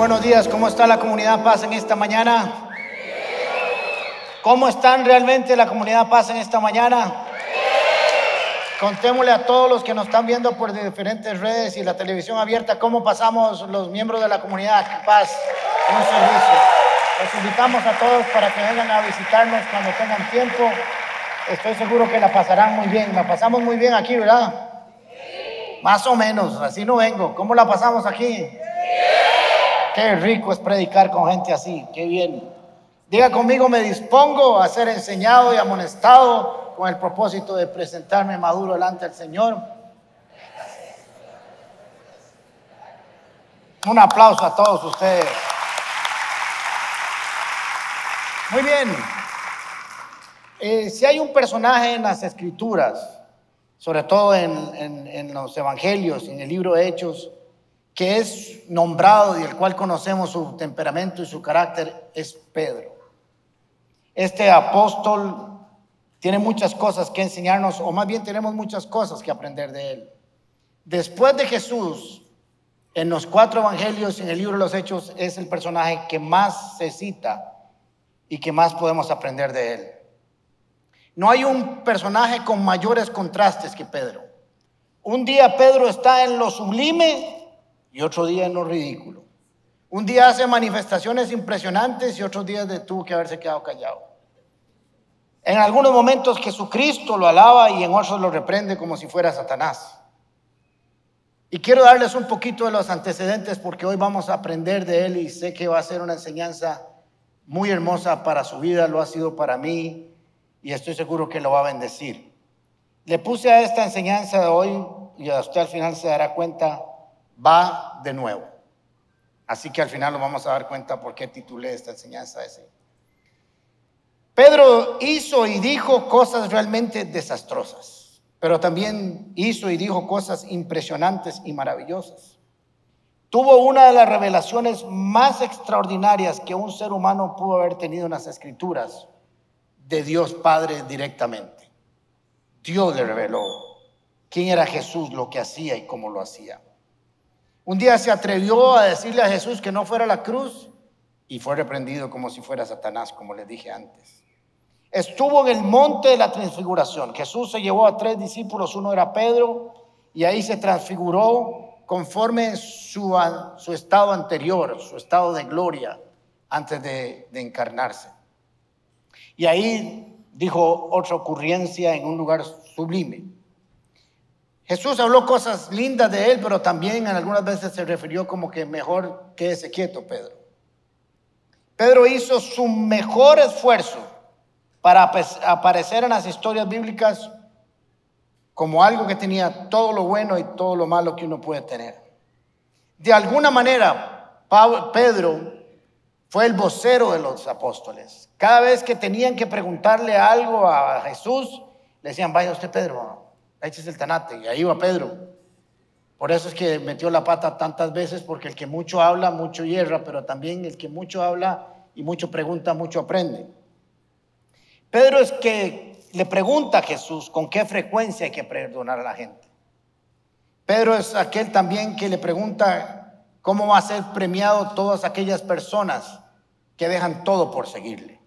Buenos días, ¿cómo está la comunidad Paz en esta mañana? ¿Cómo están realmente la comunidad Paz en esta mañana? Contémosle a todos los que nos están viendo por diferentes redes y la televisión abierta cómo pasamos los miembros de la comunidad Paz en un servicio. Los invitamos a todos para que vengan a visitarnos cuando tengan tiempo. Estoy seguro que la pasarán muy bien. La pasamos muy bien aquí, ¿verdad? Más o menos, así no vengo. ¿Cómo la pasamos aquí? Qué rico es predicar con gente así, qué bien. Diga conmigo, me dispongo a ser enseñado y amonestado con el propósito de presentarme maduro delante del Señor. Un aplauso a todos ustedes. Muy bien. Eh, si hay un personaje en las escrituras, sobre todo en, en los evangelios, en el libro de Hechos, que es nombrado y el cual conocemos su temperamento y su carácter, es Pedro. Este apóstol tiene muchas cosas que enseñarnos, o más bien tenemos muchas cosas que aprender de él. Después de Jesús, en los cuatro evangelios, en el libro de los Hechos, es el personaje que más se cita y que más podemos aprender de él. No hay un personaje con mayores contrastes que Pedro. Un día Pedro está en lo sublime y otro día en lo ridículo. Un día hace manifestaciones impresionantes y otros días tuvo que haberse quedado callado. En algunos momentos Jesucristo lo alaba y en otros lo reprende como si fuera Satanás. Y quiero darles un poquito de los antecedentes porque hoy vamos a aprender de él y sé que va a ser una enseñanza muy hermosa para su vida, lo ha sido para mí y estoy seguro que lo va a bendecir. Le puse a esta enseñanza de hoy y a usted al final se dará cuenta va de nuevo. Así que al final nos vamos a dar cuenta por qué titulé esta enseñanza así. Pedro hizo y dijo cosas realmente desastrosas, pero también hizo y dijo cosas impresionantes y maravillosas. Tuvo una de las revelaciones más extraordinarias que un ser humano pudo haber tenido en las escrituras de Dios Padre directamente. Dios le reveló quién era Jesús, lo que hacía y cómo lo hacía. Un día se atrevió a decirle a Jesús que no fuera la cruz y fue reprendido como si fuera Satanás, como les dije antes. Estuvo en el monte de la transfiguración. Jesús se llevó a tres discípulos, uno era Pedro, y ahí se transfiguró conforme su, su estado anterior, su estado de gloria antes de, de encarnarse. Y ahí dijo otra ocurrencia en un lugar sublime. Jesús habló cosas lindas de él, pero también en algunas veces se refirió como que mejor quédese quieto, Pedro. Pedro hizo su mejor esfuerzo para aparecer en las historias bíblicas como algo que tenía todo lo bueno y todo lo malo que uno puede tener. De alguna manera, Pedro fue el vocero de los apóstoles. Cada vez que tenían que preguntarle algo a Jesús, le decían, vaya usted Pedro, es el tanate. Y ahí va Pedro. Por eso es que metió la pata tantas veces, porque el que mucho habla, mucho hierra, pero también el que mucho habla y mucho pregunta, mucho aprende. Pedro es que le pregunta a Jesús con qué frecuencia hay que perdonar a la gente. Pedro es aquel también que le pregunta cómo va a ser premiado todas aquellas personas que dejan todo por seguirle.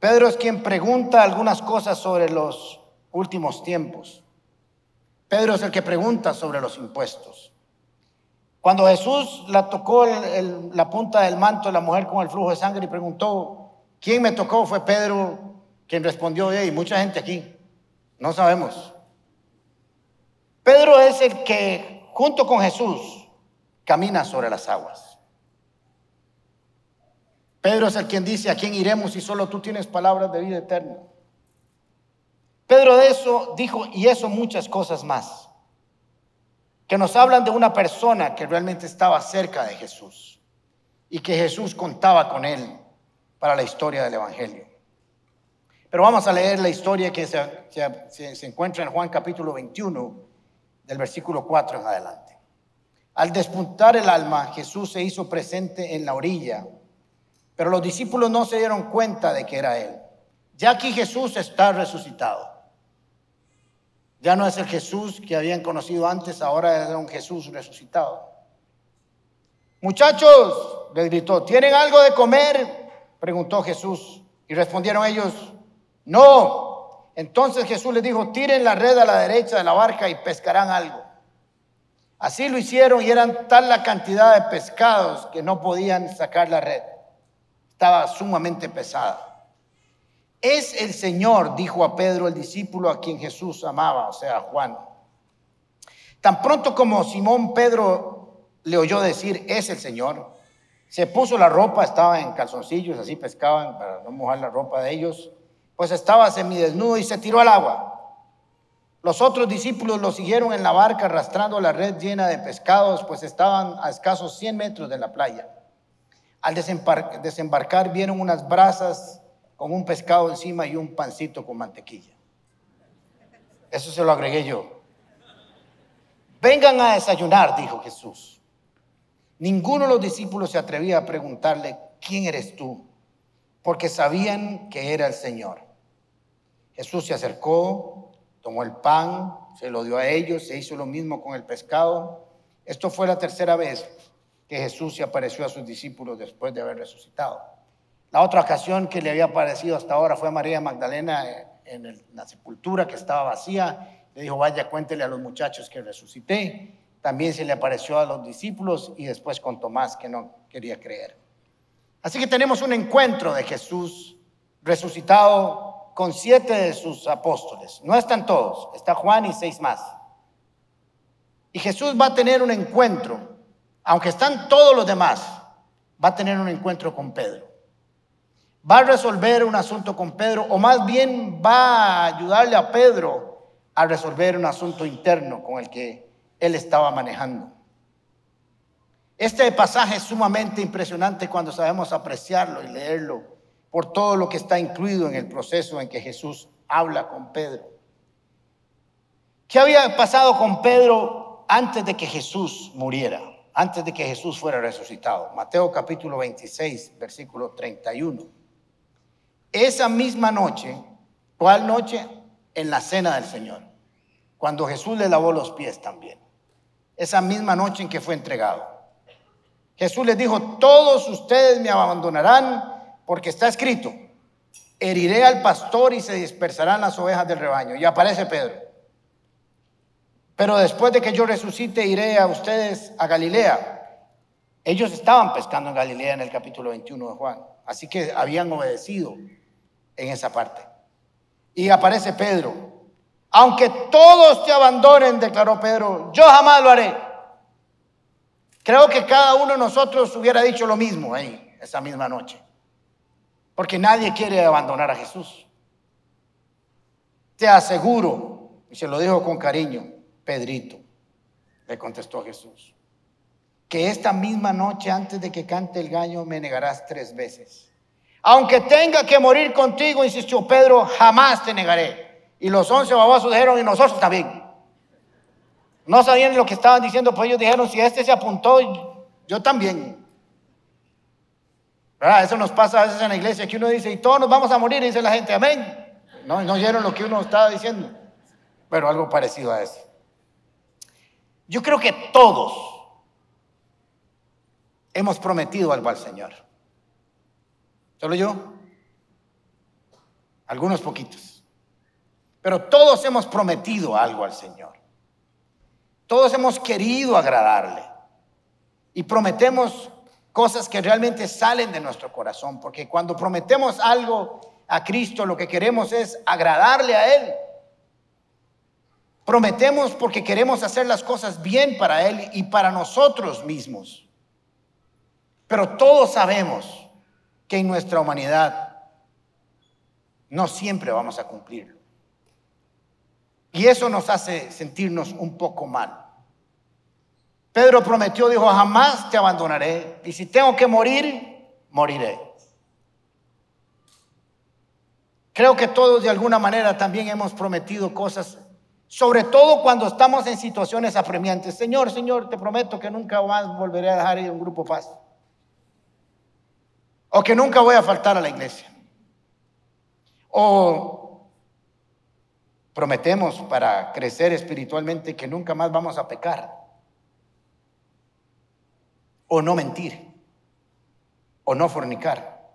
Pedro es quien pregunta algunas cosas sobre los últimos tiempos. Pedro es el que pregunta sobre los impuestos. Cuando Jesús la tocó la punta del manto de la mujer con el flujo de sangre y preguntó, ¿quién me tocó? Fue Pedro quien respondió, y mucha gente aquí, no sabemos. Pedro es el que junto con Jesús camina sobre las aguas. Pedro es el quien dice, ¿a quién iremos si solo tú tienes palabras de vida eterna? Pedro de eso dijo, y eso muchas cosas más, que nos hablan de una persona que realmente estaba cerca de Jesús y que Jesús contaba con él para la historia del Evangelio. Pero vamos a leer la historia que se, encuentra en Juan capítulo 21, del versículo 4 en adelante. Al despuntar el alma, Jesús se hizo presente en la orilla, pero los discípulos no se dieron cuenta de que era Él. Ya aquí Jesús está resucitado. Ya no es el Jesús que habían conocido antes, ahora es un Jesús resucitado. Muchachos, les gritó, ¿tienen algo de comer? Preguntó Jesús. Y respondieron ellos, no. Entonces Jesús les dijo, tiren la red a la derecha de la barca y pescarán algo. Así lo hicieron y eran tal la cantidad de pescados que no podían sacar la red. Estaba sumamente pesada. Es el Señor, dijo a Pedro, el discípulo a quien Jesús amaba, o sea, Juan. Tan pronto como Simón Pedro le oyó decir, es el Señor, se puso la ropa, estaba en calzoncillos, así pescaban para no mojar la ropa de ellos, pues estaba semidesnudo y se tiró al agua. Los otros discípulos lo siguieron en la barca arrastrando la red llena de pescados, pues estaban a escasos 100 metros de la playa. Al desembarcar vieron unas brasas con un pescado encima y un pancito con mantequilla. Eso se lo agregué yo. Vengan a desayunar, dijo Jesús. Ninguno de los discípulos se atrevía a preguntarle, ¿quién eres tú? Porque sabían que era el Señor. Jesús se acercó, tomó el pan, se lo dio a ellos, se hizo lo mismo con el pescado. Esto fue la tercera vez que Jesús se apareció a sus discípulos después de haber resucitado. La otra ocasión que le había aparecido hasta ahora fue a María Magdalena en la sepultura que estaba vacía le dijo, vaya, cuéntele a los muchachos que resucité. También se le apareció a los discípulos y después con Tomás que no quería creer. Así que tenemos un encuentro de Jesús resucitado con siete de sus apóstoles. No están todos, está Juan y seis más. Y Jesús va a tener un encuentro, aunque están todos los demás, va a tener un encuentro con Pedro. Va a resolver un asunto con Pedro, o más bien va a ayudarle a Pedro a resolver un asunto interno con el que él estaba manejando. Este pasaje es sumamente impresionante cuando sabemos apreciarlo y leerlo por todo lo que está incluido en el proceso en que Jesús habla con Pedro. ¿Qué había pasado con Pedro antes de que Jesús muriera? Antes de que Jesús fuera resucitado. Mateo capítulo 26, versículo 31. Esa misma noche, ¿cuál noche? en la cena del Señor, cuando Jesús le lavó los pies también, esa misma noche en que fue entregado. Jesús les dijo, todos ustedes me abandonarán porque está escrito, heriré al pastor y se dispersarán las ovejas del rebaño. Y aparece Pedro. Pero después de que yo resucite, iré a ustedes a Galilea. Ellos estaban pescando en Galilea en el capítulo 21 de Juan. Así que habían obedecido en esa parte. Y aparece Pedro. Aunque todos te abandonen, declaró Pedro, yo jamás lo haré. Creo que cada uno de nosotros hubiera dicho lo mismo ahí, esa misma noche. Porque nadie quiere abandonar a Jesús. Te aseguro, y se lo dijo con cariño, Pedrito, le contestó Jesús, que esta misma noche antes de que cante el gallo me negarás tres veces. Aunque tenga que morir contigo, insistió Pedro, jamás te negaré. Y los once babosos dijeron, y nosotros también. No sabían lo que estaban diciendo, pues ellos dijeron, si este se apuntó, yo también. Eso nos pasa a veces en la iglesia, que uno dice, y todos nos vamos a morir, y dice la gente, amén. No, no oyeron lo que uno estaba diciendo. Pero algo parecido a eso. Yo creo que todos hemos prometido algo al Señor. ¿Solo yo? Algunos poquitos. Pero todos hemos prometido algo al Señor. Todos hemos querido agradarle. Y prometemos cosas que realmente salen de nuestro corazón. Porque cuando prometemos algo a Cristo, lo que queremos es agradarle a Él. Prometemos porque queremos hacer las cosas bien para Él y para nosotros mismos. Pero todos sabemos que en nuestra humanidad no siempre vamos a cumplirlo. Y eso nos hace sentirnos un poco mal. Pedro prometió, dijo, jamás te abandonaré. Y si tengo que morir, moriré. Creo que todos de alguna manera también hemos prometido cosas, sobre todo cuando estamos en situaciones apremiantes. Señor, Señor, te prometo que nunca más volveré a dejar ir un grupo paz o que nunca voy a faltar a la iglesia. O prometemos para crecer espiritualmente que nunca más vamos a pecar. o no mentir, o no fornicar,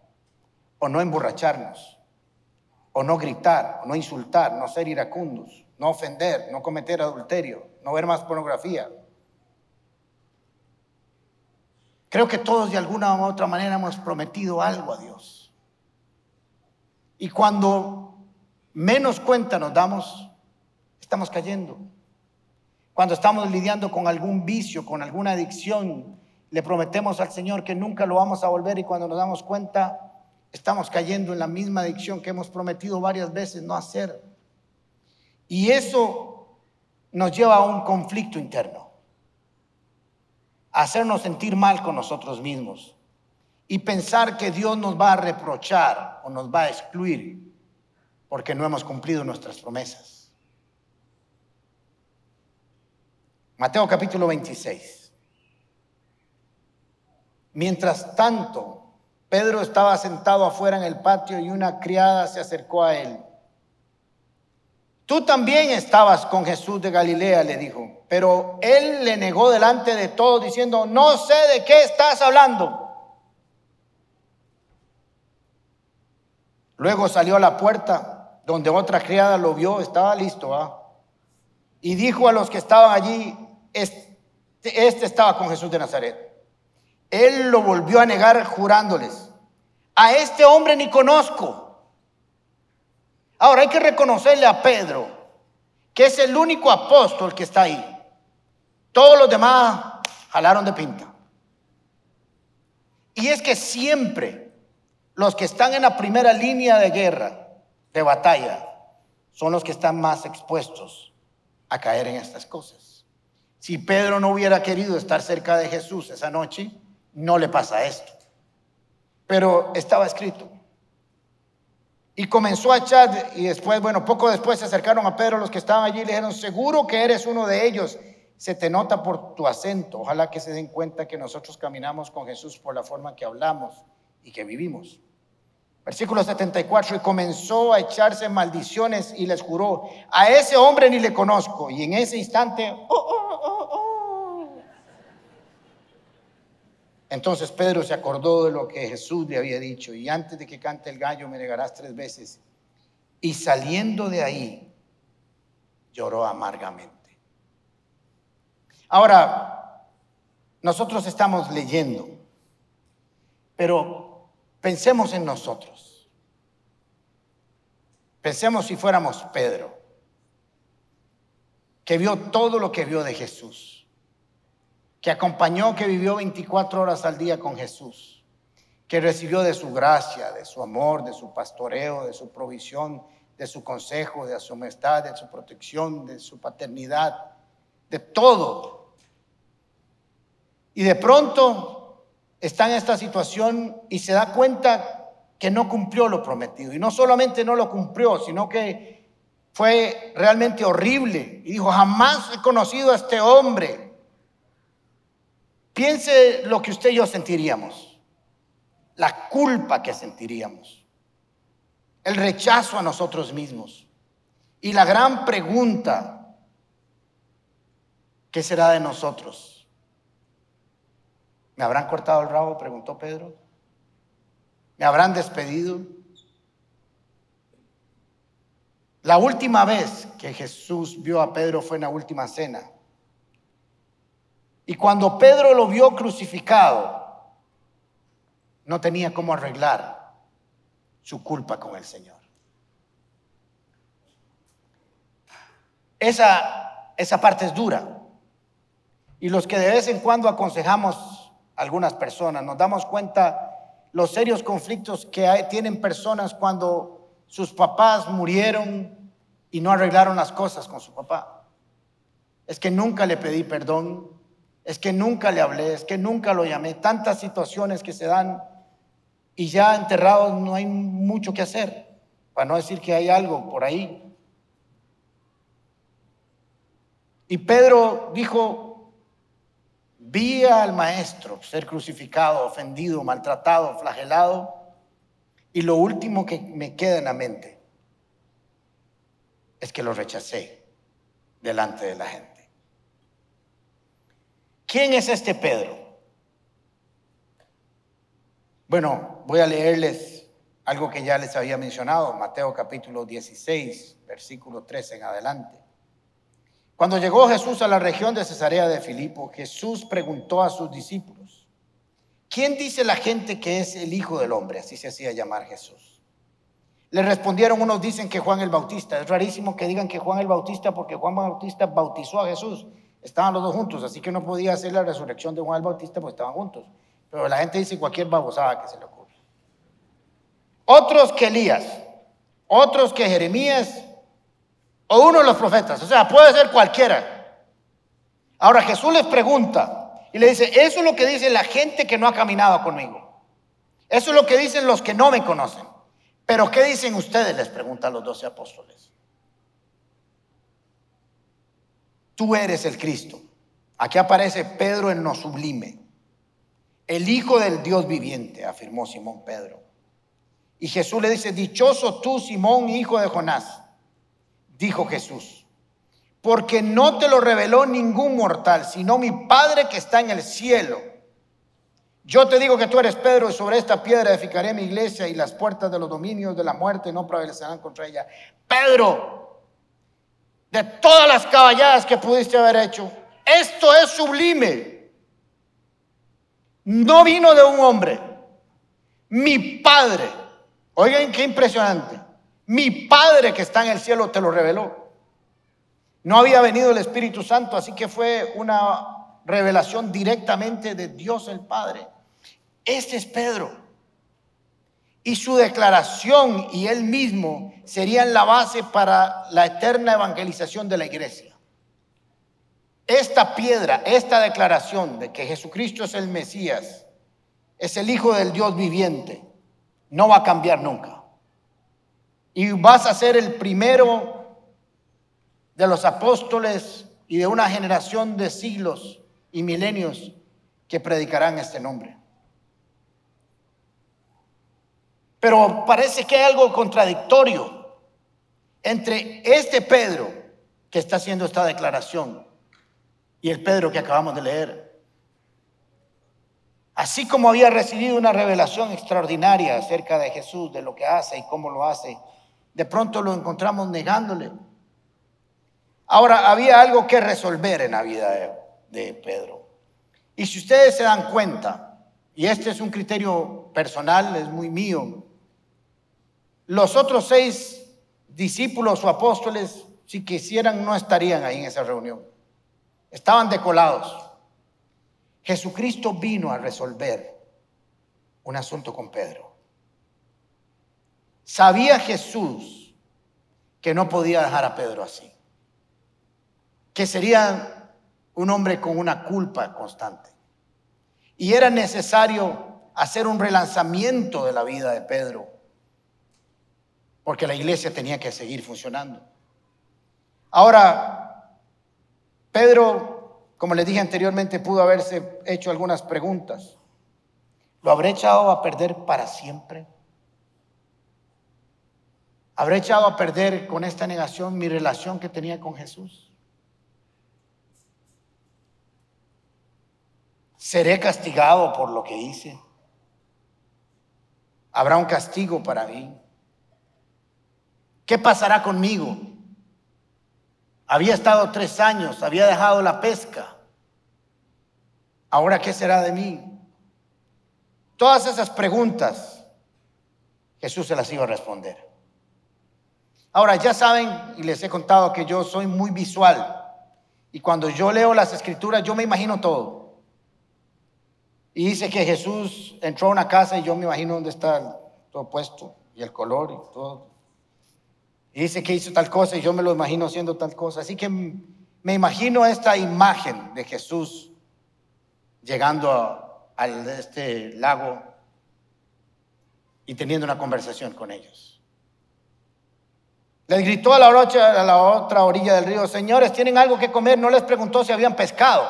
o no emborracharnos, o no gritar, o no insultar, no ser iracundos, no ofender, no cometer adulterio, no ver más pornografía. Creo que todos de alguna u otra manera hemos prometido algo a Dios. Y cuando menos cuenta nos damos, estamos cayendo. Cuando estamos lidiando con algún vicio, con alguna adicción, le prometemos al Señor que nunca lo vamos a volver y cuando nos damos cuenta, estamos cayendo en la misma adicción que hemos prometido varias veces no hacer. Y eso nos lleva a un conflicto interno, hacernos sentir mal con nosotros mismos y pensar que Dios nos va a reprochar o nos va a excluir porque no hemos cumplido nuestras promesas. Mateo capítulo 26. Mientras tanto, Pedro estaba sentado afuera en el patio y una criada se acercó a él. Tú también estabas con Jesús de Galilea, le dijo. Pero él le negó delante de todos diciendo, no sé de qué estás hablando. Luego salió a la puerta donde otra criada lo vio, estaba listo, ¿ah? y dijo a los que estaban allí, este, este estaba con Jesús de Nazaret. Él lo volvió a negar jurándoles, a este hombre ni conozco. Ahora hay que reconocerle a Pedro que es el único apóstol que está ahí. Todos los demás jalaron de pinta. Y es que siempre los que están en la primera línea de guerra, de batalla, son los que están más expuestos a caer en estas cosas. Si Pedro no hubiera querido estar cerca de Jesús esa noche, no le pasa esto. Pero estaba escrito. Y comenzó a echar, y después, bueno, poco después se acercaron a Pedro los que estaban allí y le dijeron, seguro que eres uno de ellos, se te nota por tu acento, ojalá que se den cuenta que nosotros caminamos con Jesús por la forma que hablamos y que vivimos. Versículo 74, y comenzó a echarse maldiciones y les juró, a ese hombre ni le conozco. Y en ese instante, oh, oh. Entonces Pedro se acordó de lo que Jesús le había dicho, y antes de que cante el gallo me negarás tres veces. Y saliendo de ahí, lloró amargamente. Ahora, nosotros estamos leyendo, pero Pensemos en nosotros. Pensemos si fuéramos Pedro, que vio todo lo que vio de Jesús, que acompañó, que vivió 24 horas al día con Jesús, que recibió de su gracia, de su amor, de su pastoreo, de su provisión, de su consejo, de su amistad, de su protección, de su paternidad, de todo. Y de pronto está en esta situación y se da cuenta que no cumplió lo prometido. Y no solamente no lo cumplió, sino que fue realmente horrible. Y dijo, jamás he conocido a este hombre. Piense lo que usted y yo sentiríamos, la culpa que sentiríamos, el rechazo a nosotros mismos. Y la gran pregunta, ¿qué será de nosotros? ¿Me habrán cortado el rabo? preguntó Pedro. ¿Me habrán despedido? La última vez que Jesús vio a Pedro fue en la última cena. Y cuando Pedro lo vio crucificado, no tenía cómo arreglar su culpa con el Señor. Esa, esa parte es dura. Y los que de vez en cuando aconsejamos algunas personas. Nos damos cuenta los serios conflictos que tienen personas cuando sus papás murieron y no arreglaron las cosas con su papá. Es que nunca le pedí perdón, es que nunca le hablé, es que nunca lo llamé. Tantas situaciones que se dan y ya enterrados no hay mucho que hacer, para no decir que hay algo por ahí. Y Pedro dijo, Vi al maestro ser crucificado, ofendido, maltratado, flagelado, y lo último que me queda en la mente es que lo rechacé delante de la gente. ¿Quién es este Pedro? Bueno, voy a leerles algo que ya les había mencionado, Mateo capítulo 16, versículo 13 en adelante. Cuando llegó Jesús a la región de Cesarea de Filipo, Jesús preguntó a sus discípulos, ¿quién dice la gente que es el Hijo del Hombre? Así se hacía llamar Jesús. Le respondieron, unos dicen que Juan el Bautista. Es rarísimo que digan que Juan el Bautista porque Juan Bautista bautizó a Jesús. Estaban los dos juntos, así que no podía hacer la resurrección de Juan el Bautista porque estaban juntos. Pero la gente dice cualquier babosada que se le ocurre. Otros que Elías, otros que Jeremías o uno de los profetas. O sea, puede ser cualquiera. Ahora Jesús les pregunta y le dice, eso es lo que dice la gente que no ha caminado conmigo. Eso es lo que dicen los que no me conocen. Pero ¿qué dicen ustedes? Les preguntan los doce apóstoles. Tú eres el Cristo. Aquí aparece Pedro en lo sublime. El Hijo del Dios viviente, afirmó Simón Pedro. Y Jesús le dice, dichoso tú, Simón, hijo de Jonás, dijo Jesús, porque no te lo reveló ningún mortal, sino mi Padre que está en el cielo. Yo te digo que tú eres Pedro y sobre esta piedra edificaré mi iglesia y las puertas de los dominios de la muerte no prevalecerán contra ella. Pedro, de todas las caballadas que pudiste haber hecho, esto es sublime. No vino de un hombre. Mi Padre, oigan qué impresionante. Mi Padre que está en el cielo te lo reveló. No había venido el Espíritu Santo, así que fue una revelación directamente de Dios el Padre. Este es Pedro. Y su declaración y él mismo serían la base para la eterna evangelización de la iglesia. Esta piedra, esta declaración de que Jesucristo es el Mesías, es el Hijo del Dios viviente, no va a cambiar nunca. Y vas a ser el primero de los apóstoles y de una generación de siglos y milenios que predicarán este nombre. Pero parece que hay algo contradictorio entre este Pedro que está haciendo esta declaración y el Pedro que acabamos de leer. Así como había recibido una revelación extraordinaria acerca de Jesús, de lo que hace y cómo lo hace, de pronto lo encontramos negándole. Ahora, había algo que resolver en la vida de, Pedro. Y si ustedes se dan cuenta, y este es un criterio personal, es muy mío, los otros seis discípulos o apóstoles, si quisieran, no estarían ahí en esa reunión. Estaban decolados. Jesucristo vino a resolver un asunto con Pedro. Sabía Jesús que no podía dejar a Pedro así, que sería un hombre con una culpa constante. Y era necesario hacer un relanzamiento de la vida de Pedro porque la iglesia tenía que seguir funcionando. Ahora, Pedro, como le dije anteriormente, pudo haberse hecho algunas preguntas. ¿Lo habré echado a perder para siempre? ¿Habré echado a perder con esta negación mi relación que tenía con Jesús? ¿Seré castigado por lo que hice? ¿Habrá un castigo para mí? ¿Qué pasará conmigo? Había estado tres años, había dejado la pesca. Ahora, ¿qué será de mí? Todas esas preguntas Jesús se las iba a responder. Ahora, ya saben, y les he contado que yo soy muy visual. Y cuando yo leo las escrituras, yo me imagino todo. Y dice que Jesús entró a una casa y yo me imagino dónde está todo puesto y el color y todo. Y dice que hizo tal cosa y yo me lo imagino haciendo tal cosa. Así que me imagino esta imagen de Jesús llegando a, este lago y teniendo una conversación con ellos. Les gritó a la, a la otra orilla del río, señores, ¿tienen algo que comer? No les preguntó si habían pescado.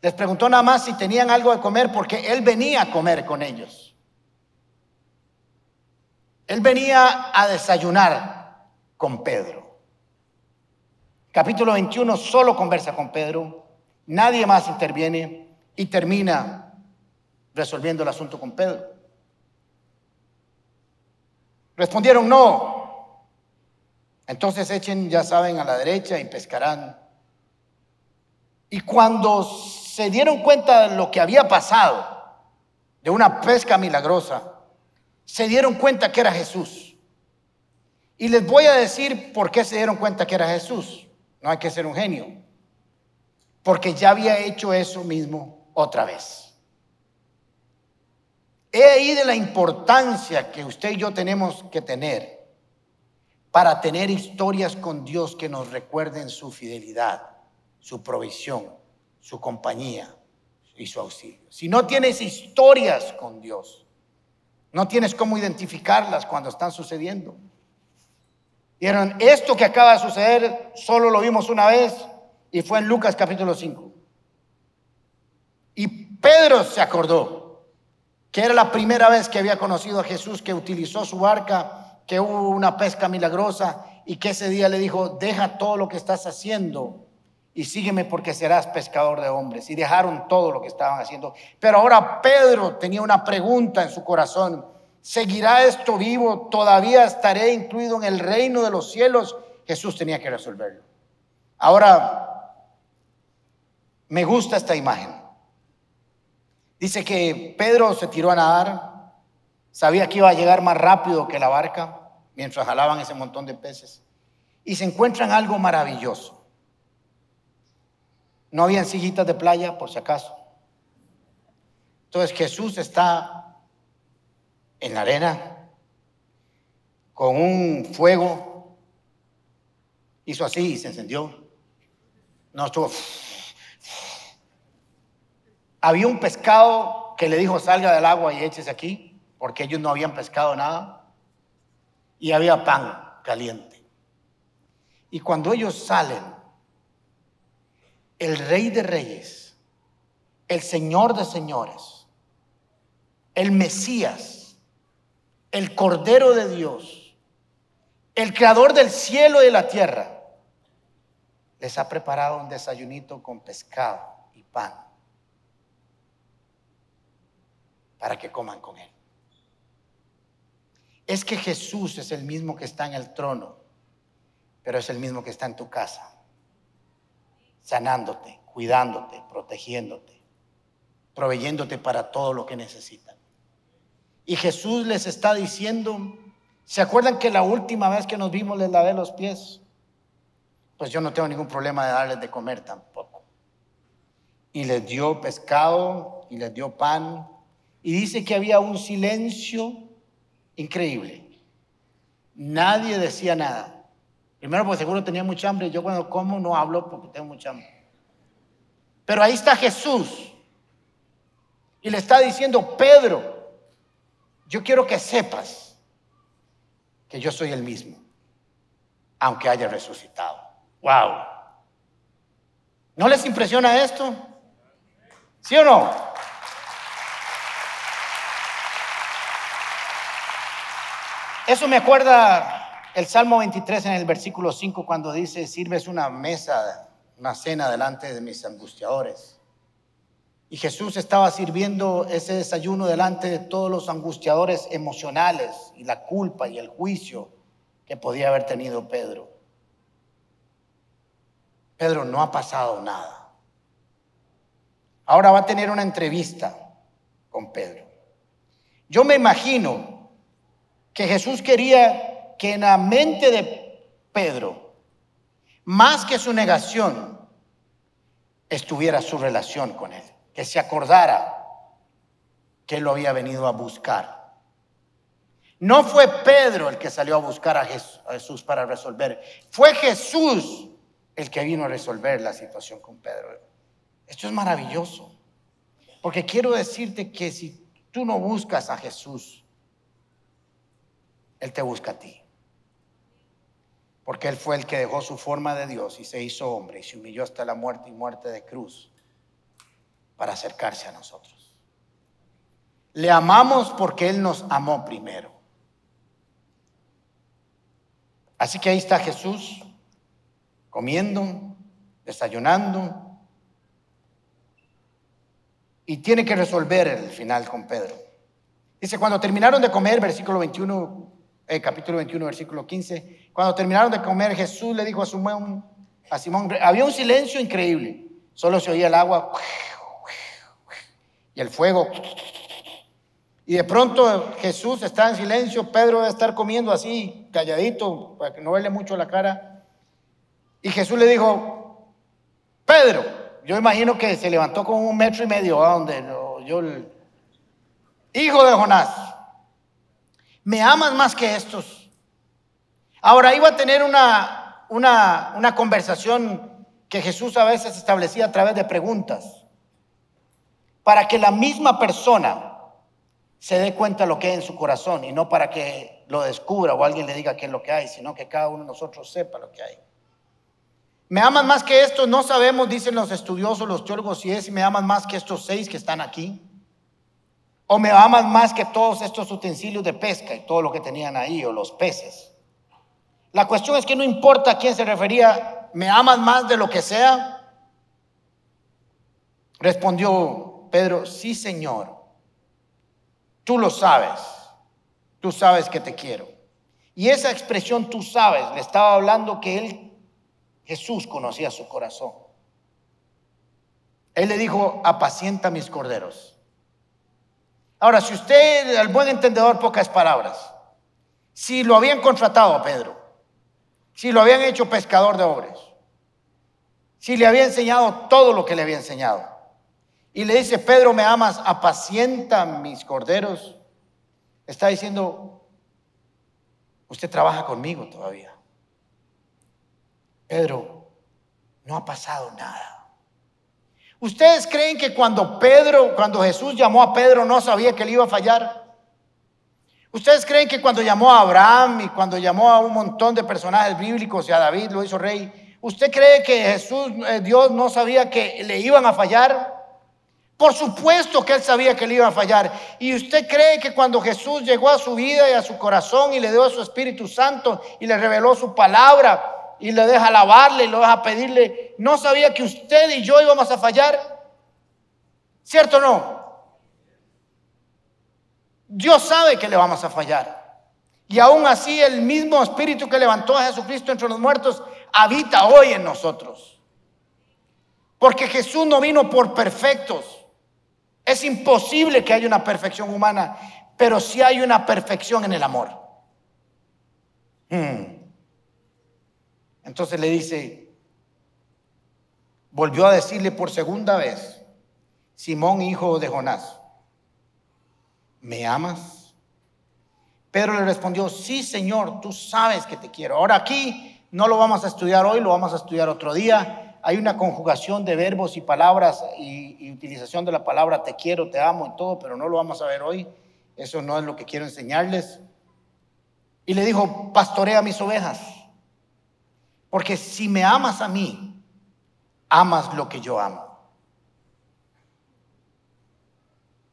Les preguntó nada más si tenían algo de comer porque él venía a comer con ellos. Él venía a desayunar con Pedro. Capítulo 21 solo conversa con Pedro, nadie más interviene y termina resolviendo el asunto con Pedro. Respondieron no. Entonces echen, ya saben, a la derecha y pescarán. Y cuando se dieron cuenta de lo que había pasado, de una pesca milagrosa, se dieron cuenta que era Jesús. Y les voy a decir por qué se dieron cuenta que era Jesús. No hay que ser un genio. Porque ya había hecho eso mismo otra vez. He ahí de la importancia que usted y yo tenemos que tener para tener historias con Dios que nos recuerden su fidelidad, su provisión, su compañía y su auxilio. Si no tienes historias con Dios, no tienes cómo identificarlas cuando están sucediendo. Vieron, esto que acaba de suceder solo lo vimos una vez y fue en Lucas capítulo 5. Y Pedro se acordó que era la primera vez que había conocido a Jesús, que utilizó su barca, que hubo una pesca milagrosa y que ese día le dijo, deja todo lo que estás haciendo y sígueme porque serás pescador de hombres. Y dejaron todo lo que estaban haciendo. Pero ahora Pedro tenía una pregunta en su corazón. ¿Seguirá esto vivo? ¿Todavía estaré incluido en el reino de los cielos? Jesús tenía que resolverlo. Ahora, me gusta esta imagen. Dice que Pedro se tiró a nadar, sabía que iba a llegar más rápido que la barca mientras jalaban ese montón de peces. Y se encuentran algo maravilloso. No habían sillitas de playa, por si acaso. Entonces Jesús está en la arena con un fuego. Hizo así y se encendió. No estuvo. Había un pescado que le dijo salga del agua y échese aquí, porque ellos no habían pescado nada. Y había pan caliente. Y cuando ellos salen, el rey de reyes, el señor de señores, el Mesías, el Cordero de Dios, el creador del cielo y de la tierra, les ha preparado un desayunito con pescado y pan para que coman con él. Es que Jesús es el mismo que está en el trono, pero es el mismo que está en tu casa sanándote, cuidándote, protegiéndote, proveyéndote para todo lo que necesitan. Y Jesús les está diciendo, ¿se acuerdan que la última vez que nos vimos les lavé los pies? Pues yo no tengo ningún problema de darles de comer tampoco. Y les dio pescado y les dio pan. Y dice que había un silencio increíble. Nadie decía nada. Primero porque seguro tenía mucha hambre. Yo cuando como no hablo porque tengo mucha hambre. Pero ahí está Jesús. Y le está diciendo, Pedro, yo quiero que sepas que yo soy el mismo, aunque haya resucitado. Wow. ¿No les impresiona esto? ¿Sí o no? Eso me acuerda el Salmo 23 en el versículo 5 cuando dice, sirves una mesa, una cena delante de mis angustiadores. Y Jesús estaba sirviendo ese desayuno delante de todos los angustiadores emocionales y la culpa y el juicio que podía haber tenido Pedro. Pedro, no ha pasado nada. Ahora va a tener una entrevista con Pedro. Yo me imagino que Jesús quería que en la mente de Pedro, más que su negación, estuviera su relación con él, que se acordara que él lo había venido a buscar. No fue Pedro el que salió a buscar a Jesús para resolver, fue Jesús el que vino a resolver la situación con Pedro. Esto es maravilloso, porque quiero decirte que si tú no buscas a Jesús, Él te busca a ti porque Él fue el que dejó su forma de Dios y se hizo hombre y se humilló hasta la muerte y muerte de cruz para acercarse a nosotros. Le amamos porque Él nos amó primero. Así que ahí está Jesús comiendo, desayunando y tiene que resolver el final con Pedro. Dice, cuando terminaron de comer, versículo 21, eh, capítulo 21, versículo 15. Cuando terminaron de comer, Jesús le dijo a Simón, había un silencio increíble. Solo se oía el agua y el fuego. Y de pronto Jesús está en silencio, Pedro debe estar comiendo así, calladito, para que no verle mucho la cara. Y Jesús le dijo, Pedro, yo imagino que se levantó con un metro y medio, a donde yo, hijo de Jonás, ¿me amas más que estos? Ahora iba a tener una, una, una conversación que Jesús a veces establecía a través de preguntas, para que la misma persona se dé cuenta lo que hay en su corazón y no para que lo descubra o alguien le diga qué es lo que hay, sino que cada uno de nosotros sepa lo que hay. Me aman más que esto, no sabemos, dicen los estudiosos, los teólogos, si es, me aman más que estos seis que están aquí. O me aman más que todos estos utensilios de pesca y todo lo que tenían ahí, o los peces. La cuestión es que no importa a quién se refería, me aman más de lo que sea. Respondió Pedro, sí, Señor. Tú lo sabes. Tú sabes que te quiero. Y esa expresión tú sabes le estaba hablando que él, Jesús, conocía su corazón. Él le dijo, apacienta mis corderos. Ahora, si usted, al buen entendedor, pocas palabras, si lo habían contratado a Pedro, si lo habían hecho pescador de hombres, si le había enseñado todo lo que le había enseñado, y le dice, Pedro, ¿me amas? Apacienta mis corderos. Está diciendo, usted trabaja conmigo todavía. Pedro, no ha pasado nada. ¿Ustedes creen que cuando Pedro, cuando Jesús llamó a Pedro, no sabía que le iba a fallar? ¿Ustedes creen que cuando llamó a Abraham y cuando llamó a un montón de personajes bíblicos y a David lo hizo rey, ¿usted cree que Jesús, eh, Dios no sabía que le iban a fallar? Por supuesto que él sabía que le iba a fallar. ¿Y usted cree que cuando Jesús llegó a su vida y a su corazón y le dio a su Espíritu Santo y le reveló su palabra y le deja alabarle y lo deja pedirle, no sabía que usted y yo íbamos a fallar? ¿Cierto o no? Dios sabe que le vamos a fallar. Y aún así el mismo Espíritu que levantó a Jesucristo entre los muertos habita hoy en nosotros. Porque Jesús no vino por perfectos. Es imposible que haya una perfección humana, pero sí hay una perfección en el amor. Hmm. Entonces le dice, volvió a decirle por segunda vez, Simón, hijo de Jonás, ¿me amas? Pedro le respondió, sí, Señor, tú sabes que te quiero. Ahora aquí no lo vamos a estudiar hoy, lo vamos a estudiar otro día hay una conjugación de verbos y palabras y, utilización de la palabra te quiero, te amo y todo, pero no lo vamos a ver hoy. Eso no es lo que quiero enseñarles. Y le dijo, pastorea mis ovejas, porque si me amas a mí, amas lo que yo amo.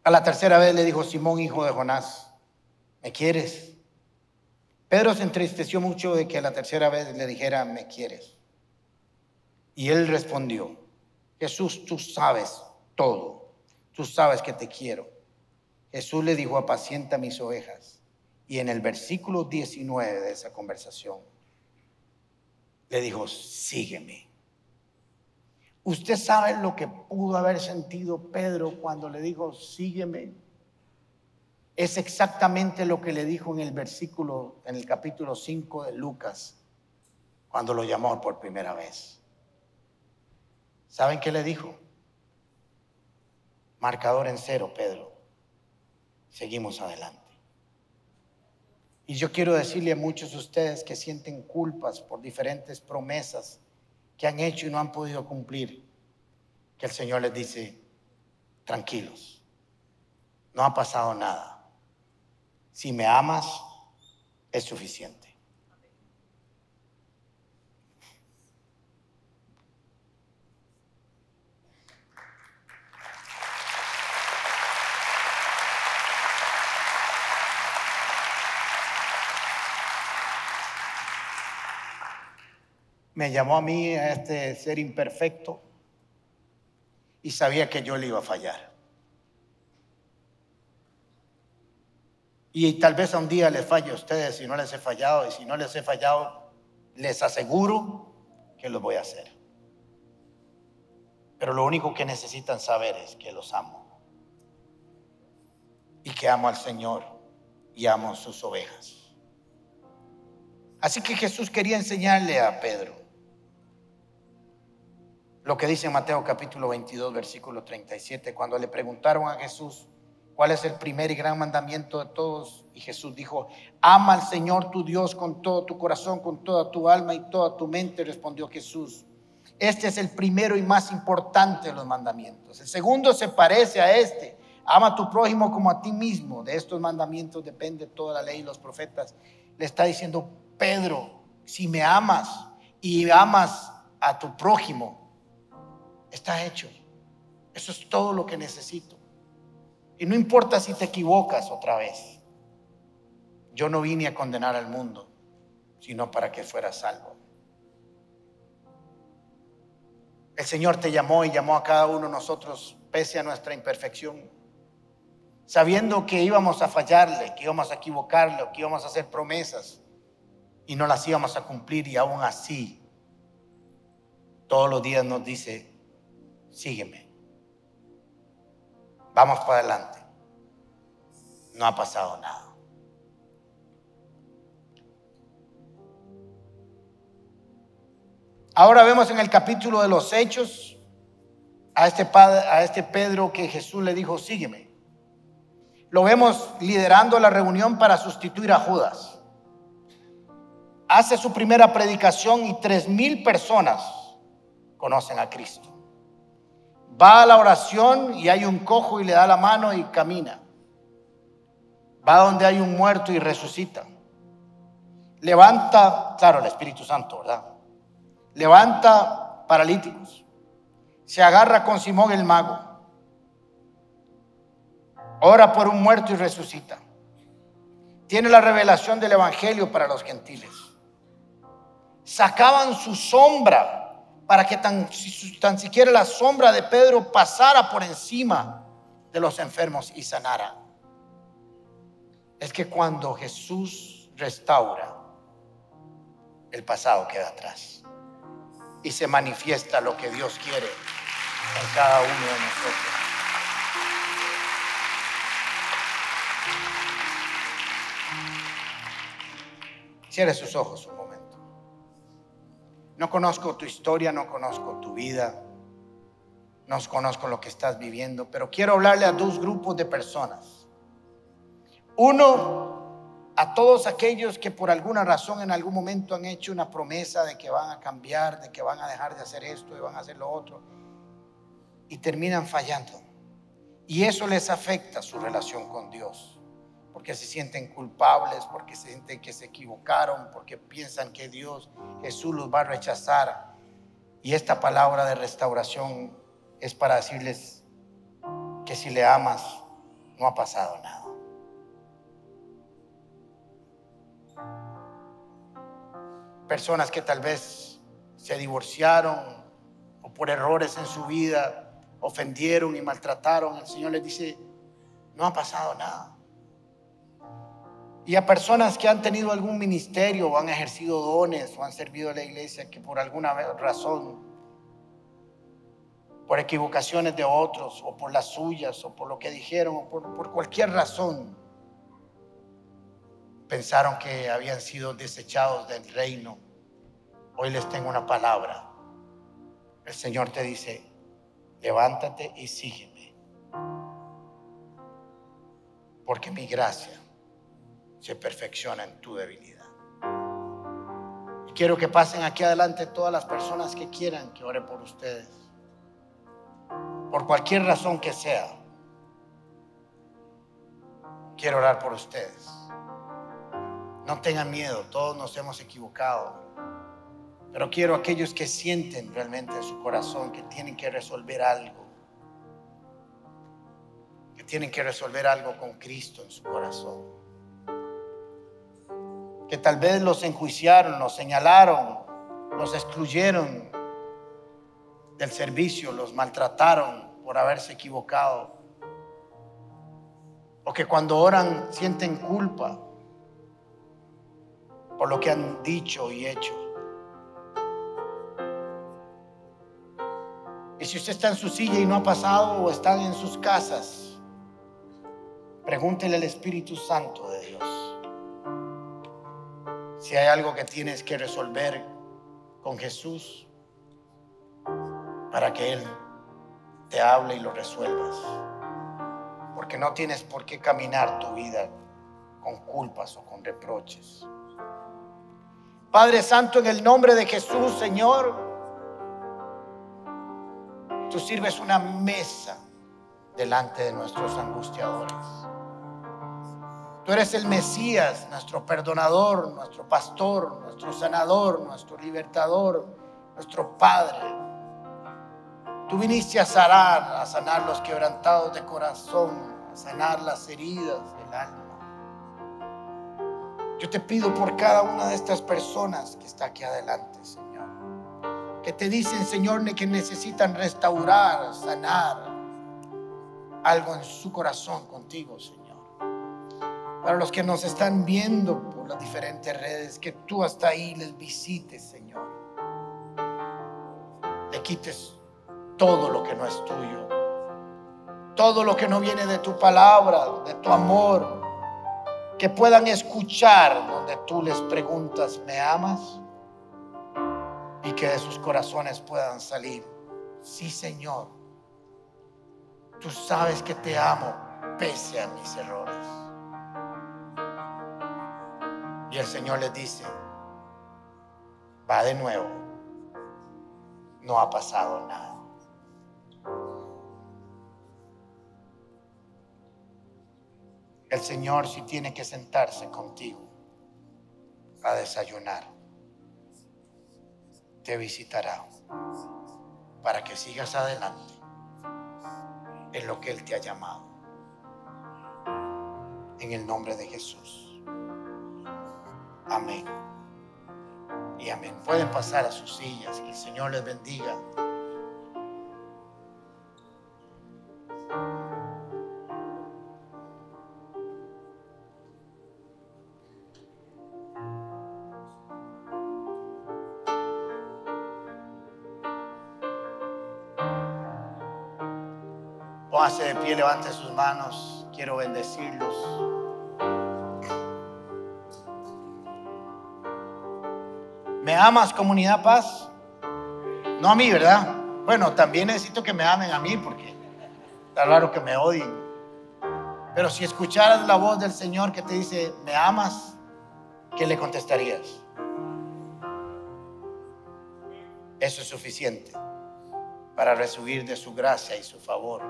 A la tercera vez le dijo Simón, hijo de Jonás, ¿me quieres? Pedro se entristeció mucho de que a la tercera vez le dijera, ¿me quieres? Y él respondió, Jesús, tú sabes todo, tú sabes que te quiero. Jesús le dijo, apacienta mis ovejas. Y en el versículo 19 de esa conversación, le dijo, sígueme. Usted sabe lo que pudo haber sentido Pedro cuando le dijo, sígueme. Es exactamente lo que le dijo en el versículo, en el capítulo 5 de Lucas, cuando lo llamó por primera vez. ¿Saben qué le dijo? Marcador en cero, Pedro. Seguimos adelante. Y yo quiero decirle a muchos de ustedes que sienten culpas por diferentes promesas que han hecho y no han podido cumplir, que el Señor les dice, tranquilos, no ha pasado nada. Si me amas, es suficiente. Me llamó a mí, a este ser imperfecto, y sabía que yo le iba a fallar. Y tal vez un día les falle a ustedes si no les he fallado. Y si no les he fallado, les aseguro que lo voy a hacer. Pero lo único que necesitan saber es que los amo. Y que amo al Señor y amo sus ovejas. Así que Jesús quería enseñarle a Pedro lo que dice Mateo capítulo 22, versículo 37, cuando le preguntaron a Jesús, ¿cuál es el primer y gran mandamiento de todos? Y Jesús dijo, ama al Señor tu Dios con todo tu corazón, con toda tu alma y toda tu mente, respondió Jesús. Este es el primero y más importante de los mandamientos. El segundo se parece a este. Ama a tu prójimo como a ti mismo. De estos mandamientos depende toda la ley y los profetas. Le está diciendo, Pedro, si me amas y amas a tu prójimo, está hecho. Eso es todo lo que necesito. Y no importa si te equivocas otra vez. Yo no vine a condenar al mundo, sino para que fuera salvo. El Señor te llamó y llamó a cada uno de nosotros pese a nuestra imperfección, sabiendo que íbamos a fallarle, que íbamos a equivocarle, que íbamos a hacer promesas y no las íbamos a cumplir y aún así todos los días nos dice, sígueme, vamos para adelante. No ha pasado nada. Ahora vemos en el capítulo de los Hechos a este, padre, a este Pedro que Jesús le dijo, sígueme. Lo vemos liderando la reunión para sustituir a Judas hace su primera predicación y tres mil personas conocen a Cristo. Va a la oración y hay un cojo y le da la mano y camina. Va donde hay un muerto y resucita. Levanta, claro, el Espíritu Santo, ¿verdad? Levanta paralíticos. Se agarra con Simón el mago. Ora por un muerto y resucita. Tiene la revelación del Evangelio para los gentiles sacaban su sombra para que tan, tan siquiera la sombra de Pedro pasara por encima de los enfermos y sanara. Es que cuando Jesús restaura, el pasado queda atrás y se manifiesta lo que Dios quiere en cada uno de nosotros. Cierre sus ojos. No conozco tu historia, no conozco tu vida, no conozco lo que estás viviendo, pero quiero hablarle a dos grupos de personas. Uno, a todos aquellos que por alguna razón en algún momento han hecho una promesa de que van a cambiar, de que van a dejar de hacer esto y van a hacer lo otro, y terminan fallando. Y eso les afecta su relación con Dios porque se sienten culpables, porque se sienten que se equivocaron, porque piensan que Dios, Jesús los va a rechazar. Y esta palabra de restauración es para decirles que si le amas, no ha pasado nada. Personas que tal vez se divorciaron o por errores en su vida ofendieron y maltrataron, el Señor les dice, no ha pasado nada y a personas que han tenido algún ministerio o han ejercido dones o han servido a la iglesia que por alguna razón, por equivocaciones de otros o por las suyas o por lo que dijeron o por, por cualquier razón, pensaron que habían sido desechados del reino. Hoy les tengo una palabra. El Señor te dice, levántate y sígueme. Porque mi gracia se perfecciona en tu debilidad. Y quiero que pasen aquí adelante todas las personas que quieran que ore por ustedes. Por cualquier razón que sea. Quiero orar por ustedes. No tengan miedo, todos nos hemos equivocado. Pero quiero aquellos que sienten realmente en su corazón que tienen que resolver algo. Que tienen que resolver algo con Cristo en su corazón que tal vez los enjuiciaron, los señalaron, los excluyeron del servicio, los maltrataron por haberse equivocado. O que cuando oran sienten culpa por lo que han dicho y hecho. Y si usted está en su silla y no ha pasado o están en sus casas, pregúntele al Espíritu Santo de Dios si hay algo que tienes que resolver con Jesús para que Él te hable y lo resuelvas. Porque no tienes por qué caminar tu vida con culpas o con reproches. Padre Santo, en el nombre de Jesús, Señor, tú sirves una mesa delante de nuestros angustiadores. Tú eres el Mesías, nuestro perdonador, nuestro pastor, nuestro sanador, nuestro libertador, nuestro Padre. Tú viniste a sanar, a sanar los quebrantados de corazón, a sanar las heridas del alma. Yo te pido por cada una de estas personas que está aquí adelante, Señor. Que te dicen, Señor, que necesitan restaurar, sanar algo en su corazón contigo, Señor. Para los que nos están viendo por las diferentes redes, que tú hasta ahí les visites, Señor. Le quites todo lo que no es tuyo, todo lo que no viene de tu palabra, de tu amor, que puedan escuchar donde tú les preguntas, ¿me amas? Y que de sus corazones puedan salir, sí Señor, tú sabes que te amo pese a mis errores. Y el Señor les dice, va de nuevo, no ha pasado nada. El Señor si tiene que sentarse contigo a desayunar, te visitará para que sigas adelante en lo que Él te ha llamado. En el nombre de Jesús. Amén. Y amén. Pueden pasar a sus sillas. Que el Señor les bendiga. Póngase de pie, levante sus manos. Quiero bendecirlos. ¿Me amas, comunidad paz? No a mí, ¿verdad? Bueno, también necesito que me amen a mí porque está raro que me odien. Pero si escucharas la voz del Señor que te dice, ¿me amas? ¿Qué le contestarías? Eso es suficiente para recibir de su gracia y su favor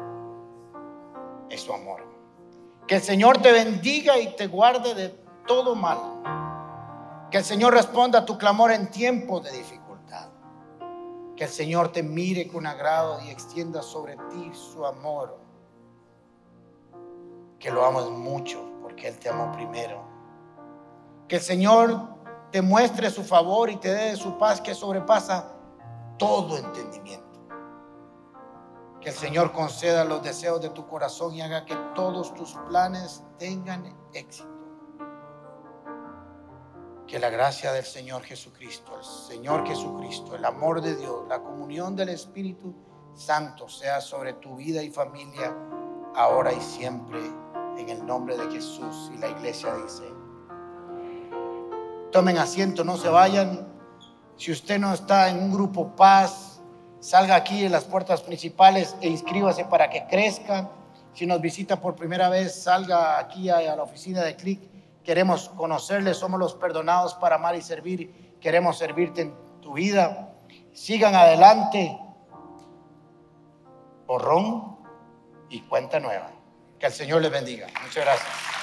es su amor. Que el Señor te bendiga y te guarde de todo mal. Que el Señor responda a tu clamor en tiempo de dificultad. Que el Señor te mire con agrado y extienda sobre ti su amor. Que lo amas mucho porque Él te amó primero. Que el Señor te muestre su favor y te dé su paz que sobrepasa todo entendimiento. Que el Señor conceda los deseos de tu corazón y haga que todos tus planes tengan éxito. Que la gracia del Señor Jesucristo, el Señor Jesucristo, el amor de Dios, la comunión del Espíritu Santo sea sobre tu vida y familia ahora y siempre en el nombre de Jesús. Y la iglesia dice, tomen asiento, no se vayan. Si usted no está en un grupo paz, salga aquí en las puertas principales e inscríbase para que crezca. Si nos visita por primera vez, salga aquí a, la oficina de CLIC. Queremos conocerle, somos los perdonados para amar y servir. Queremos servirte en tu vida. Sigan adelante. Borrón y cuenta nueva. Que el Señor les bendiga. Muchas gracias.